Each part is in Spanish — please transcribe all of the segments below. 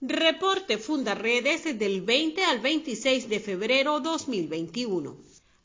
Reporte Fundaredes del 20 al 26 de febrero 2021.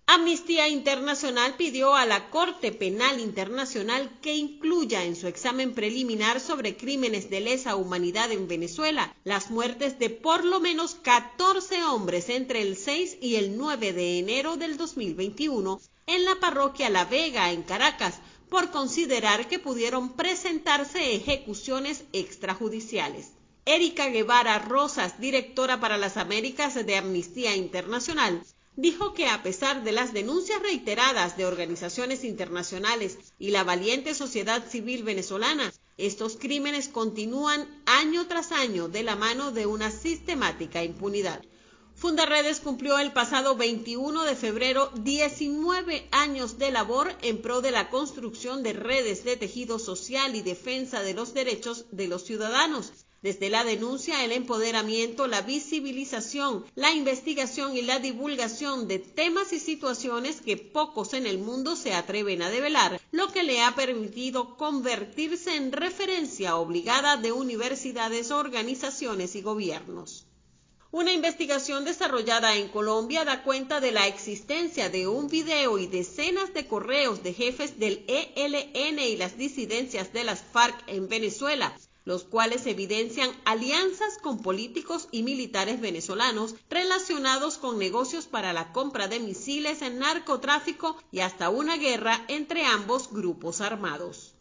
Amnistía Internacional pidió a la Corte Penal Internacional que incluya en su examen preliminar sobre crímenes de lesa humanidad en Venezuela las muertes de por lo menos 14 hombres entre el 6 y el 9 de enero del 2021 en la parroquia La Vega, en Caracas, por considerar que pudieron presentarse ejecuciones extrajudiciales. Erika Guevara Rosas, directora para las Américas de Amnistía Internacional, dijo que a pesar de las denuncias reiteradas de organizaciones internacionales y la valiente sociedad civil venezolana, estos crímenes continúan año tras año de la mano de una sistemática impunidad. Fundaredes cumplió el pasado 21 de febrero 19 años de labor en pro de la construcción de redes de tejido social y defensa de los derechos de los ciudadanos desde la denuncia, el empoderamiento, la visibilización, la investigación y la divulgación de temas y situaciones que pocos en el mundo se atreven a develar, lo que le ha permitido convertirse en referencia obligada de universidades, organizaciones y gobiernos. Una investigación desarrollada en Colombia da cuenta de la existencia de un video y decenas de correos de jefes del ELN y las disidencias de las FARC en Venezuela, los cuales evidencian alianzas con políticos y militares venezolanos relacionados con negocios para la compra de misiles en narcotráfico y hasta una guerra entre ambos grupos armados.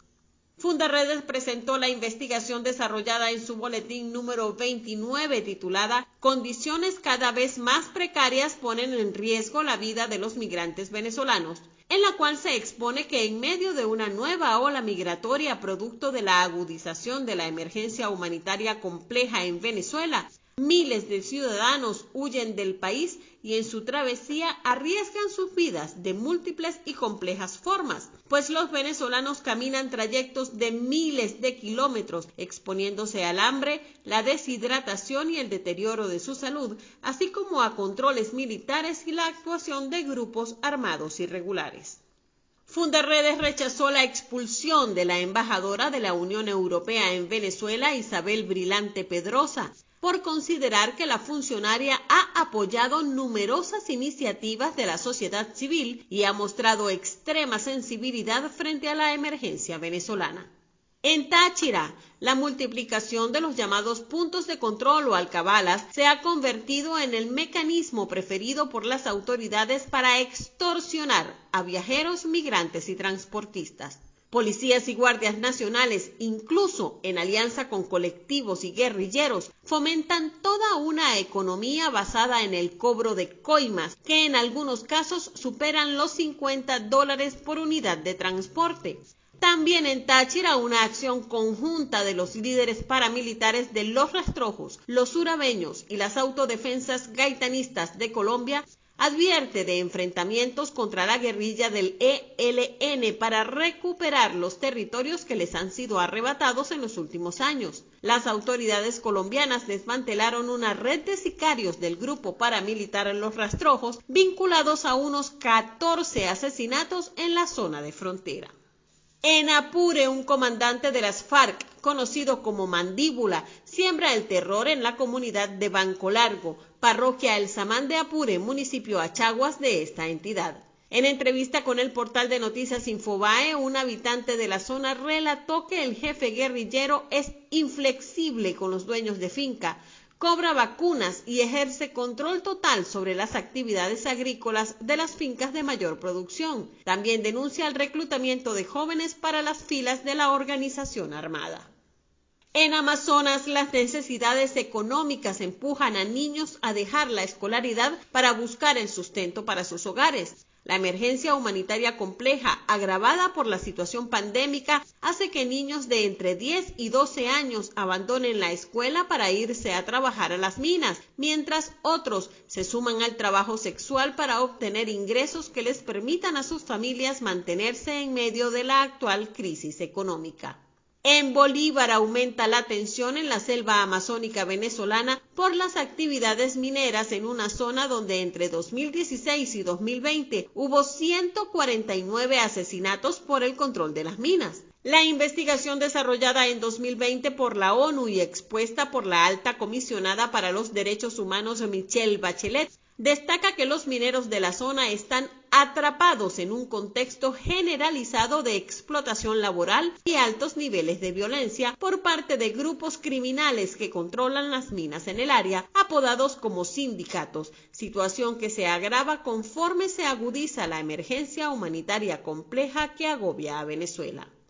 Fundaredes presentó la investigación desarrollada en su boletín número 29 titulada Condiciones cada vez más precarias ponen en riesgo la vida de los migrantes venezolanos en la cual se expone que en medio de una nueva ola migratoria producto de la agudización de la emergencia humanitaria compleja en Venezuela, miles de ciudadanos huyen del país y en su travesía arriesgan sus vidas de múltiples y complejas formas, pues los venezolanos caminan trayectos de miles de kilómetros exponiéndose al hambre, la deshidratación y el deterioro de su salud, así como a controles militares y la actuación de grupos armados irregulares. Fundaredes rechazó la expulsión de la embajadora de la Unión Europea en Venezuela, Isabel Brilante Pedrosa, por considerar que la funcionaria ha apoyado numerosas iniciativas de la sociedad civil y ha mostrado extrema sensibilidad frente a la emergencia venezolana. En Táchira, la multiplicación de los llamados puntos de control o alcabalas se ha convertido en el mecanismo preferido por las autoridades para extorsionar a viajeros, migrantes y transportistas. Policías y guardias nacionales, incluso en alianza con colectivos y guerrilleros, fomentan toda una economía basada en el cobro de coimas, que en algunos casos superan los 50 dólares por unidad de transporte. También en Táchira una acción conjunta de los líderes paramilitares de los rastrojos, los urabeños y las autodefensas gaitanistas de Colombia advierte de enfrentamientos contra la guerrilla del ELN para recuperar los territorios que les han sido arrebatados en los últimos años. Las autoridades colombianas desmantelaron una red de sicarios del grupo paramilitar Los Rastrojos vinculados a unos 14 asesinatos en la zona de frontera. En Apure, un comandante de las FARC, conocido como Mandíbula, siembra el terror en la comunidad de Banco Largo, parroquia El Samán de Apure, municipio Achaguas de esta entidad. En entrevista con el portal de noticias Infobae, un habitante de la zona relató que el jefe guerrillero es inflexible con los dueños de finca, cobra vacunas y ejerce control total sobre las actividades agrícolas de las fincas de mayor producción. También denuncia el reclutamiento de jóvenes para las filas de la organización armada. En Amazonas, las necesidades económicas empujan a niños a dejar la escolaridad para buscar el sustento para sus hogares. La emergencia humanitaria compleja, agravada por la situación pandémica, hace que niños de entre 10 y 12 años abandonen la escuela para irse a trabajar a las minas, mientras otros se suman al trabajo sexual para obtener ingresos que les permitan a sus familias mantenerse en medio de la actual crisis económica. En Bolívar aumenta la tensión en la selva amazónica venezolana por las actividades mineras en una zona donde entre 2016 y 2020 hubo 149 asesinatos por el control de las minas. La investigación desarrollada en 2020 por la ONU y expuesta por la alta comisionada para los derechos humanos Michelle Bachelet destaca que los mineros de la zona están atrapados en un contexto generalizado de explotación laboral y altos niveles de violencia por parte de grupos criminales que controlan las minas en el área, apodados como sindicatos, situación que se agrava conforme se agudiza la emergencia humanitaria compleja que agobia a Venezuela.